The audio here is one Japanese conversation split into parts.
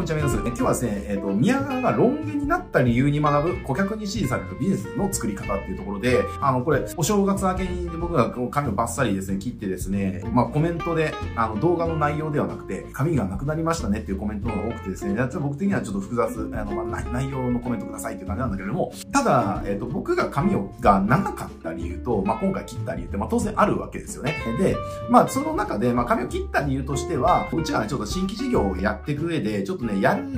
こんにちは、皆さん。今日はですね、えっ、ー、と、宮川がロン毛になった理由に学ぶ顧客に支持されるビジネスの作り方っていうところで、あの、これ、お正月明けに僕が髪をバッサリですね、切ってですね、まあ、コメントで、あの、動画の内容ではなくて、髪がなくなりましたねっていうコメントが多くてですね、ちょっと僕的にはちょっと複雑、あの、まあ、内容のコメントくださいっていう感じなんだけれども、ただ、えっ、ー、と、僕が髪をが長かった理由と、まあ、今回切った理由って、まあ、当然あるわけですよね。で、まあ、その中で、まあ、髪を切った理由としては、うちは、ちょっと新規事業をやっていく上で、ちょっとね、ねやる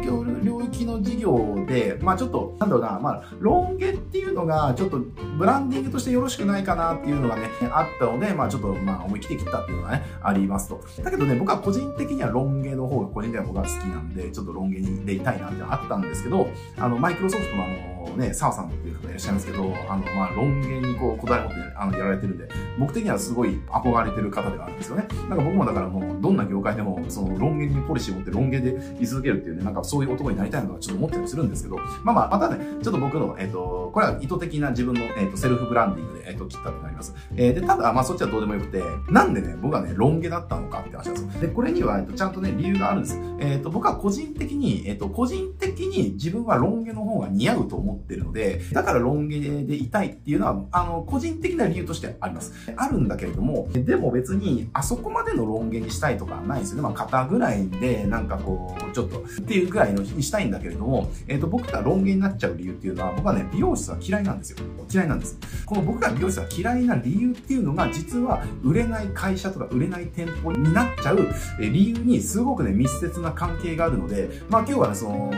領域の事業で、まあちょっと、なんだろうな、まあ、ロン毛っていうのが、ちょっとブランディングとしてよろしくないかなっていうのがね、あったので、まあちょっと、まあ思い切って切ったっていうのがね、ありますと。だけどね、僕は個人的にはロン毛の方が個人的には僕は好きなんで、ちょっとロン毛にでいたいなってあったんですけど、あの、マイクロソフトのあの、ね、澤さんっていう方いらっしゃいますけど、あの、まあ、ロン毛にこう、こだわり持って、あの、やられてるんで、僕的にはすごい憧れてる方ではあるんですよね。なんか僕もだからもう、どんな業界でも、その、ロン毛にポリシーを持ってロン毛で居続けるっていうね、なんかそういう男になりたいのかちょっと思ったりするんですけど、まあまあ、またね、ちょっと僕の、えっ、ー、と、これは意図的な自分の、えっ、ー、と、セルフブランディングで、えっ、ー、と、切ったってなります。えー、で、ただ、まあそっちはどうでもよくて、なんでね、僕はね、ロン毛だったのかって話なんですよ。で、これには、えっと、ちゃんとね、理由があるんです。えっ、と、僕は個人的に、えっと、個人的に自分はロン毛の方が似合うと思ってるので、だからロン毛でいたいっていうのは、あの、個人的な理由としてあります。あるんだけれども、でも別に、あそこまでのロン毛にしたいとかないですよね。まあ、肩ぐらいで、なんかこう、ちょっと、っていうぐらいのにしたいんだけれども、えっ、ー、と、僕が論言になっちゃう理由っていうのは、僕はね、美容室は嫌いなんですよ。嫌いなんです。この僕が美容室は嫌いな理由っていうのが、実は、売れない会社とか売れない店舗になっちゃう理由に、すごくね、密接な関係があるので、まあ今日はね、その、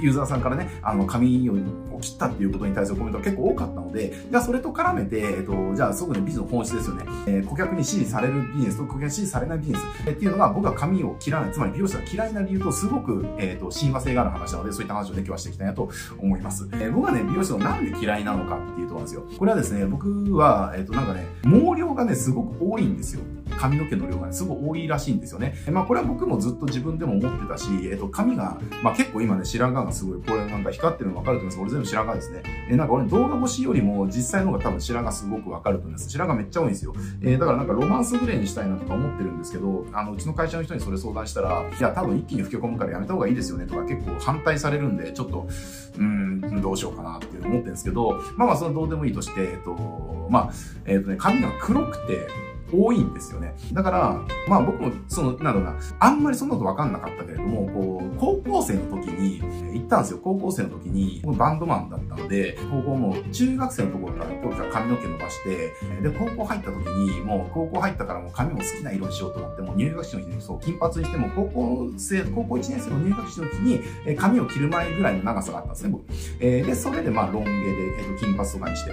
ユーザーさんからね、あの、紙を切ったっていうことに対するコメントが結構多かったので、じゃあそれと絡めて、えっと、じゃあすごくね、ビジネスの本質ですよね。えー、顧客に支持されるビジネスと顧客に支持されないビジネス、えっていうのが僕は髪を切らない、つまり美容師が嫌いな理由とすごく、えっ、と、親和性がある話なので、そういった話をね、今日はしていきたいなと思います。えー、僕はね、美容師のなんで嫌いなのかっていうところなんですよ。これはですね、僕は、えっ、と、なんかね、毛量がね、すごく多いんですよ。髪の毛の量がね、すごい多いらしいんですよね。まあこれは僕もずっと自分でも思ってたし、えっと、髪が、まあ結構今ね、白髪がすごい、これなんか光ってるの分かると思います。俺全部白髪ですね。えなんか俺動画越しよりも実際の方が多分白髪すごく分かると思います。白髪めっちゃ多いんですよ。えー、だからなんかロマンスグレーにしたいなとか思ってるんですけど、あの、うちの会社の人にそれ相談したら、いや、多分一気に老け込むからやめた方がいいですよねとか結構反対されるんで、ちょっと、うん、どうしようかなって思ってるんですけど、まあまあそのどうでもいいとして、えっと、まあ、えっとね、髪が黒くて、多いんですよね。だから、まあ僕も、その、なんだろうな、あんまりそんなことわかんなかったけれども、こう、高校生の時に、行ったんですよ。高校生の時に、バンドマンだったので、高校も中学生のところから当時は髪の毛伸ばして、で、高校入った時に、もう高校入ったからもう髪も好きな色にしようと思って、もう入学式の日に、そう、金髪にしても、高校生、高校1年生の入学式の日に、え髪を切る前ぐらいの長さがあったんですね、僕。えー、で、それでまあロン毛で、えっ、と、金髪とかにして、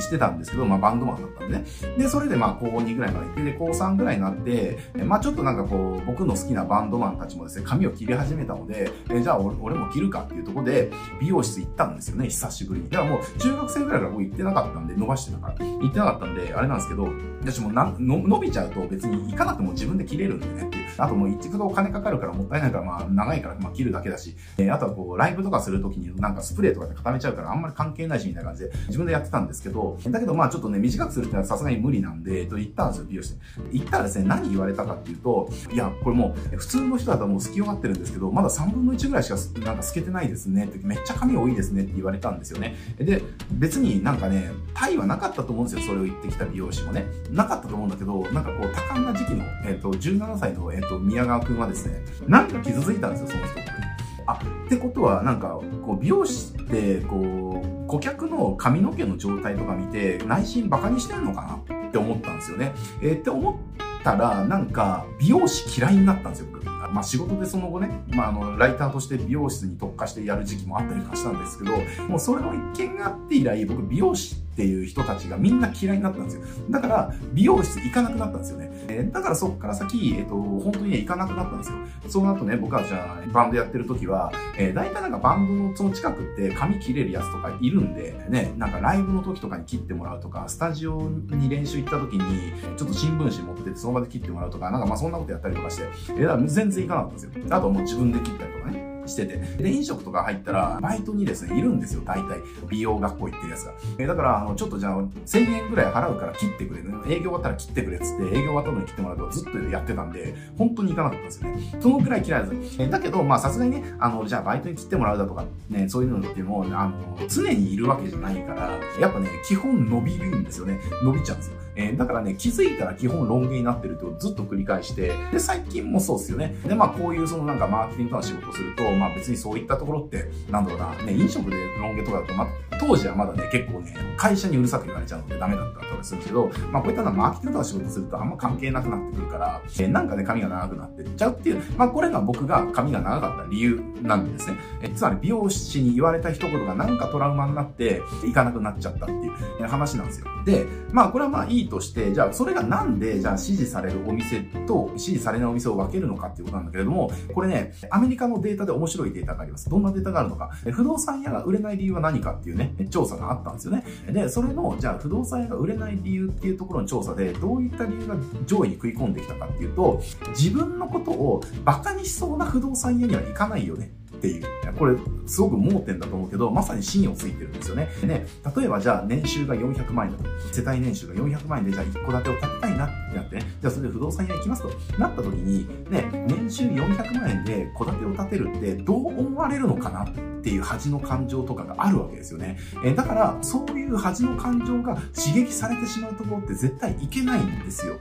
してたんですけど、まあバンドマンだったんでね。で、それでまあ高2ぐらいまでね、で、高3ぐらいになって、まあちょっとなんかこう、僕の好きなバンドマンたちもですね、髪を切り始めたので、えじゃあ俺も切るかっていうとこで、美容室行ったんですよね、久しぶりに。だからもう中学生ぐらいから僕行ってなかったんで、伸ばしてたから。行ってなかったんで、あれなんですけど、私もな伸びちゃうと別に行かなくても自分で切れるんでねって。あともう一度お金かかるからもったいないから、まあ長いからまあ切るだけだし、えー、あとはこう、ライブとかするときになんかスプレーとかで固めちゃうからあんまり関係ないしみたいな感じで自分でやってたんですけど、だけどまあちょっとね、短くするってのはさすがに無理なんで、えっと、行ったんですよ、美容室行ったらですね、何言われたかっていうと、いや、これもう、普通の人だともう好きよがってるんですけど、まだ3分の1ぐらいしかなんか透けてないですねって、めっちゃ髪多いですねって言われたんですよね。で、別になんかね、タイはなかったと思うんですよ、それを言ってきた美容師もね。なかったと思うんだけど、なんかこう、多感な時期の、えっ、と、17歳の、え、ー、と、宮川くんはですね、なんか傷ついたんですよ、その人。あ、ってことは、なんか、こう、美容師って、こう、顧客の髪の毛の状態とか見て、内心バカにしてるのかなって思ったんですよね。えー、って思ったら、なんか、美容師嫌いになったんですよ、僕。まあ仕事でその後ね、まああの、ライターとして美容室に特化してやる時期もあったりとかしたんですけど、もうそれの一件があって以来、僕美容師っていう人たちがみんな嫌いになったんですよ。だから、美容室行かなくなったんですよね。え、だからそっから先、えっ、と、本当にね、行かなくなったんですよ。その後ね、僕はじゃあ、バンドやってる時は、えー、大体なんかバンドのその近くって髪切れるやつとかいるんで、ね、なんかライブの時とかに切ってもらうとか、スタジオに練習行った時に、ちょっと新聞紙持っててその場で切ってもらうとか、なんかまあそんなことやったりとかして、えー、だから全然行かなかったんですよ。あとはもう自分で切ったりとかね。してて。で、飲食とか入ったら、バイトにですね、いるんですよ、大体。美容学校行ってるやつが。えだから、あの、ちょっとじゃあ、1000円ぐらい払うから切ってくれ、ね、営業終わったら切ってくれっつって、営業終わったのに切ってもらうとずっとやってたんで、本当に行かなかったんですよね。そのくらい嫌いです。えだけど、まあ、さすがにね、あの、じゃあ、バイトに切ってもらうだとか、ね、そういうのっていうのも、あの、常にいるわけじゃないから、やっぱね、基本伸びるんですよね。伸びちゃうんですよ。えー、だからね、気づいたら基本ロン毛になってるとずっと繰り返して、で、最近もそうですよね。で、まあ、こういうそのなんかマーケティングとか仕事をすると、まあ別にそういったところって、なんだろうな、ね、飲食でロン毛とかだと、まあ、当時はまだね、結構ね、会社にうるさく言われちゃうのでダメだったりするけど、まあこういったのはマーケティングとか仕事するとあんま関係なくなってくるから、え、なんかね、髪が長くなってっちゃうっていう、まあこれが僕が髪が長かった理由なんですね。え、つまり美容師に言われた一言がなんかトラウマになって、行かなくなっちゃったっていう話なんですよ。で、まあこれはまあいいとして、じゃあそれがなんで、じゃあ支持されるお店と支持されないお店を分けるのかっていうことなんだけれども、これね、アメリカのデータで面白いデータがあります。どんなデータがあるのか。不動産屋が売れない理由は何かっていうね、調査があったんですよね。で、それの、じゃあ不動産屋が売れない理由っていうところの調査で、どういった理由が上位に食い込んできたかっていうと、自分のことを馬鹿にしそうな不動産屋には行かないよね。っていう。これ、すごく盲点だと思うけど、まさに芯をついてるんですよね。でね、例えばじゃあ年収が400万円だと。世帯年収が400万円で、じゃあ一戸建てを建てたいなってなってね、じゃあそれで不動産屋行きますとなった時に、ね、年収400万円で戸建てを建てるってどう思われるのかなっていう恥の感情とかがあるわけですよね。えだから、そういう恥の感情が刺激されてしまうところって絶対いけないんですよ。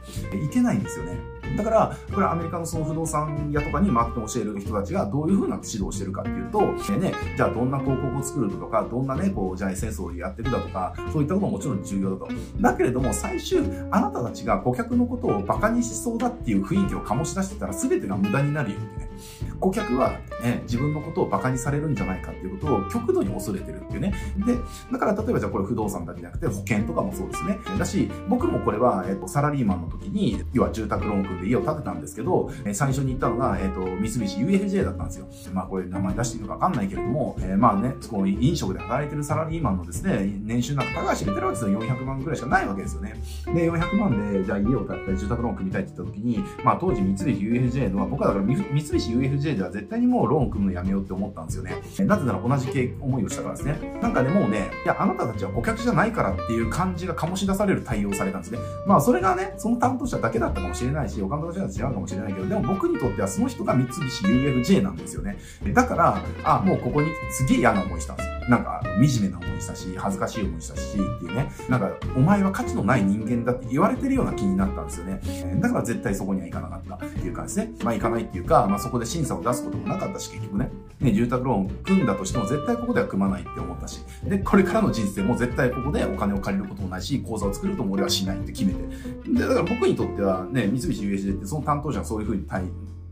いけないんですよね。だから、これアメリカのその不動産屋とかにマーケット教える人たちがどういうふうな指導をしてるかっていうと、ね、じゃあどんな広告を作るとか、どんなね、こう、じゃあエッセンスをやってるだとか、そういったことももちろん重要だと。だけれども、最終、あなたたちが顧客のことを馬鹿にしそうだっていう雰囲気を醸し出してたら全てが無駄になるよってね。顧客は、ね、自分のことを馬鹿にされるんじゃないかっていうことを極度に恐れてるっていうね。で、だから例えばじゃあこれ不動産だけじゃなくて保険とかもそうですね。だし、僕もこれは、えっと、サラリーマンの時に、要は住宅ローン組んで家を建てたんですけど、え最初に行ったのが、えっと、三菱 UFJ だったんですよ。まあこれ名前出していいのかわかんないけれども、えー、まあね、この飲食で働いてるサラリーマンのですね、年収なんか高橋入れてるわけですよ。400万ぐらいしかないわけですよね。で、400万で、じゃあ家を建てて住宅ローン組みたいって言った時に、まあ当時三菱 UFJ のは、僕はだから三菱 UFJ では絶対にもうローン組むのやめようって思ったんですよね。なぜなら同じ思いをしたからですね。なんかね、もうね、いや、あなたたちは顧客じゃないからっていう感じが醸し出される対応されたんですね。まあそれがね、その担当者だけだったかもしれないし、他の人は違うかもしれないけど、でも僕にとってはその人が三菱 UFJ なんですよね。だから、あ、もうここにすげえ嫌な思いしたんですよ。なんか、惨めな思いしたし、恥ずかしい思いしたし、っていうね。なんか、お前は価値のない人間だって言われてるような気になったんですよね。だから絶対そこには行かなかったっていう感じですね。まあ行かないっていうか、まあそこで審査を出すこともなかったし、結局ね。ね、住宅ローン組んだとしても絶対ここでは組まないって思ったし。で、これからの人生も絶対ここでお金を借りることもないし、口座を作るとも俺はしないって決めて。で、だから僕にとってはね、三菱 UFJ ってその担当者はそういうふうに対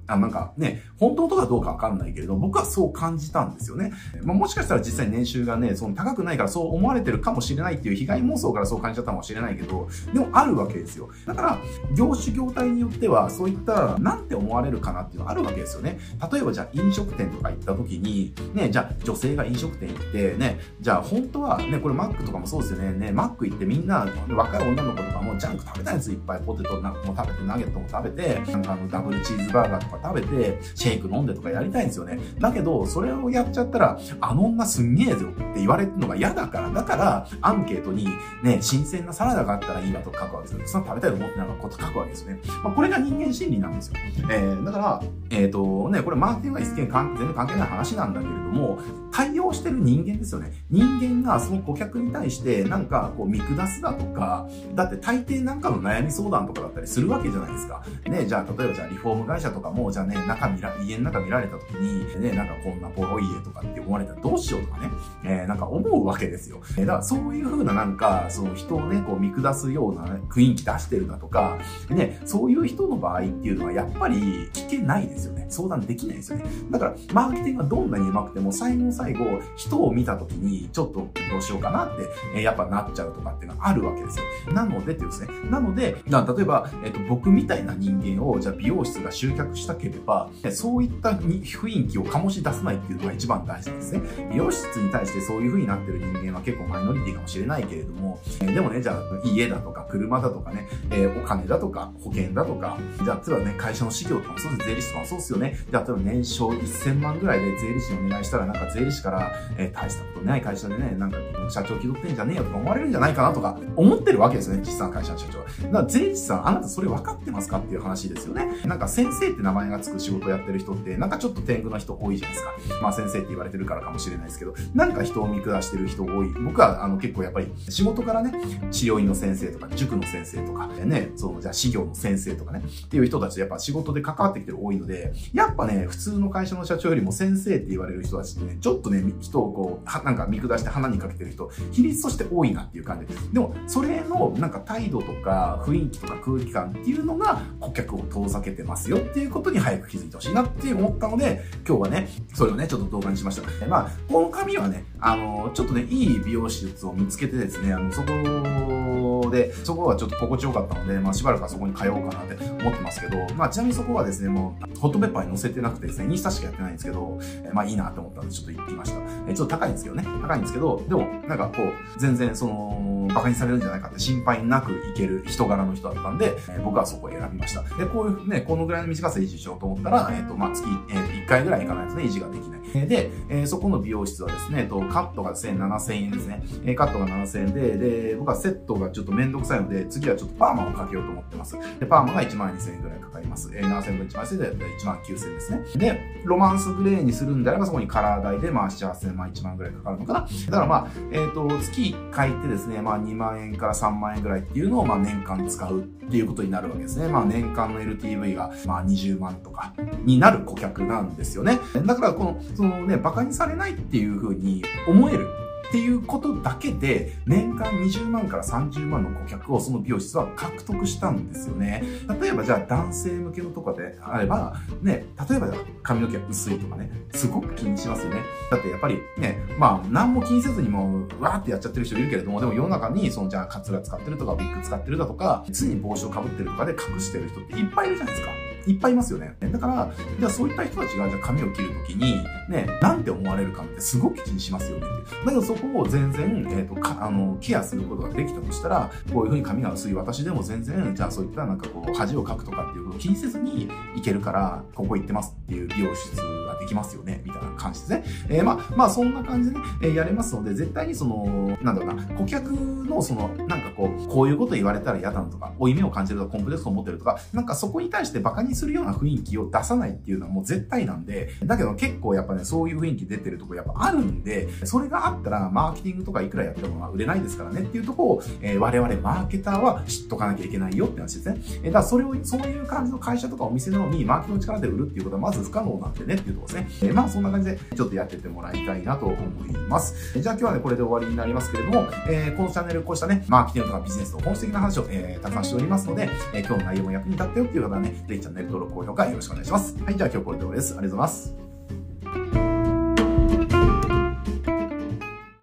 あなんかね、本当とかどうかわかんないけれど、僕はそう感じたんですよね。まあ、もしかしたら実際年収がね、その高くないからそう思われてるかもしれないっていう被害妄想からそう感じちゃったかもしれないけど、でもあるわけですよ。だから、業種業態によっては、そういった、なんて思われるかなっていうのはあるわけですよね。例えばじゃあ飲食店とか行った時に、ね、じゃあ女性が飲食店行って、ね、じゃあ本当はね、これマックとかもそうですよね。ね、マック行ってみんな、若い女の子とかもジャンク食べたいやついっぱいポテトなんかも食べて、ナゲットも食べて、なんかあのダブルチーズバーガーとか食べて、シェイク飲んでとかやりたいんですよね。だけど、それをやっちゃったら、あの女すんげえぞって言われるのが嫌だから、だから、アンケートに、ね、新鮮なサラダがあったらいいわと書くわけですよ。その食べたいと思ってなかったこと書くわけですね。まあ、これが人間心理なんですよ。えー、だから、えっ、ー、と、ね、これマーケティングは一見全然関係ない話なんだけれども、対応してる人間ですよね。人間がその顧客に対して、なんか、こう、見下すだとか、だって大抵なんかの悩み相談とかだったりするわけじゃないですか。ね、じゃあ、例えばじゃあリフォーム会社とかも、じゃあね、中見ら、家の中見られた時に、ね、なんかこんなボロい家とかって思われたらどうしようとかね、えー、なんか思うわけですよ。えー、だからそういう風ななんか、その人をね、こう見下すような、ね、雰囲気出してるだとか、ね、そういう人の場合っていうのはやっぱり聞けないですよね。相談できないですよね。だから、マーケティングがどんなに上手くても、最後の最後、人を見た時に、ちょっとどうしようかなって、えやっぱなっちゃうとかっていうのがあるわけですよ。なのでっていうですね。なので、例えば、えっと、僕みたいな人間を、じゃあ美容室が集客したければ、そういった雰囲気を醸し出さないっていうのが一番大事ですね。美容室に対してそういう風になってる人間は結構マイノリティかもしれないけれども、えでもね、じゃあ家だとか車だとかね、えー、お金だとか保険だとか、じゃあ例えばね、会社の事業とかもそうです、税理士とかもそうですよね。じゃあ例えば年商1000万ぐらいで税理士にお願いしたら、なんか税理士から、えー、大したことない会社でね、なんか社長気取ってんじゃねえよとか思われるんじゃないかなとか思ってるわけですよね、実際の会社の社長。だから税理士さん、あなたそれ分かってますかっていう話ですよね。なんか先生って名前がつく仕事やってる人って、なんかちょっと天狗な人多いじゃないですか。まあ先生って言われてるからかもしれないですけど、なんか人を見下してる人多い。僕はあの結構やっぱり仕事からね、治療院の先生とか、塾の先生とか、ね、そのじゃあ事業の先生とかね、っていう人たちとやっぱ仕事で関わってきてる多いので、やっぱね、普通の会社の社長よりも先生って言われる人たちってね、ちょっとね、人をこう、なんか見下して鼻にかけてる人、比率として多いなっていう感じで。でも、それのなんか態度とか雰囲気とか空気感っていうのが顧客を遠ざけてますよっていうことに早く気づいてほしいなって思ったので、今日はね、それをね、ちょっと動画にしました。まあ、この紙はね、あの、ちょっとね、いい美容手術を見つけてですね、あの、そこで、そこはちょっと心地よかったので、まあ、しばらくはそこに通おうかなって思ってますけど、まあ、ちなみにそこはですね、もう、ホットペッパーに乗せてなくてですね、インスタしかやってないんですけど、えまあ、いいなと思ったんで、ちょっと行ってきました。えちょっと高いんですけどね、高いんですけど、でも、なんかこう、全然その、馬鹿にされるんじゃないかって心配なく行ける人柄の人だったんで、え僕はそこを選びました。で、こういうね、このぐらいの短さ維持しようと思ったら、えっ、と、まあ、月、えー、1回ぐらい行かないとね、維持ができない。で、えー、そこの美容室はですね、とカットがですね、7000円ですね。え、カットが7000円で、で、僕はセットがちょっとめんどくさいので、次はちょっとパーマをかけようと思ってます。で、パーマが1万2000円ぐらいかかります。えー、7000円分1万2000円で1万9000円ですね。で、ロマンスグレーにするんであれば、そこにカラー代で、まあ、7、8000万、1万ぐらいかかるのかな。だからまあ、えっ、ー、と、月1回ってですね、まあ、2万円から3万円ぐらいっていうのを、まあ、年間使うっていうことになるわけですね。まあ、年間の LTV が、まあ、20万とかになる顧客なんですよね。だから、この、そのね、馬鹿にされないっていう風に思えるっていうことだけで、年間20万から30万の顧客をその美容室は獲得したんですよね。例えばじゃあ男性向けのとかであれば、ね、例えば髪の毛が薄いとかね、すごく気にしますよね。だってやっぱりね、まあ何も気にせずにもうわーってやっちゃってる人いるけれども、でも世の中にそのじゃあカツラ使ってるとかウィッグ使ってるだとか、常に帽子をかぶってるとかで隠してる人っていっぱいいるじゃないですか。いっぱいいますよね。だから、じゃあそういった人たちがじゃあ髪を切るときに、ね、なんて思われるかってすごく気にしますよねってだけどそこを全然、えっ、ー、と、か、あの、ケアすることができたとしたら、こういうふうに髪が薄い私でも全然、じゃあそういったなんかこう、恥をかくとかっていうことを気にせずにいけるから、ここ行ってますっていう美容室できますよね、みたいな感じですね。えー、まあ、まあそんな感じでね、えー、やれますので、絶対にその、なんだろうな、顧客のその、なんかこう、こういうこと言われたら嫌だなとか、負い目を感じるとか、コンプレックスを持ってるとか、なんかそこに対して馬鹿にするような雰囲気を出さないっていうのはもう絶対なんで、だけど結構やっぱね、そういう雰囲気出てるとこやっぱあるんで、それがあったら、マーケティングとかいくらやっても売れないですからねっていうとこを、えー、我々マーケターは知っとかなきゃいけないよって話ですね。えー、だからそれを、そういう感じの会社とかお店なのに、マーケティングの力で売るっていうことはまず不可能なんでねっていうところですね。えー、まあそんな感じでちょっとやっててもらいたいなと思います。じゃあ今日はね、これで終わりになりますけれども、えー、このチャンネルこうしたね、マーケティングとかビジネスの本質的な話を、えー、たくさんしておりますので、えー、今日の内容も役に立ったよっていう方はね、ぜひチャンネル登録、高評価よろしくお願いします。はい、じゃあ今日これで終わりです。ありがとうございます。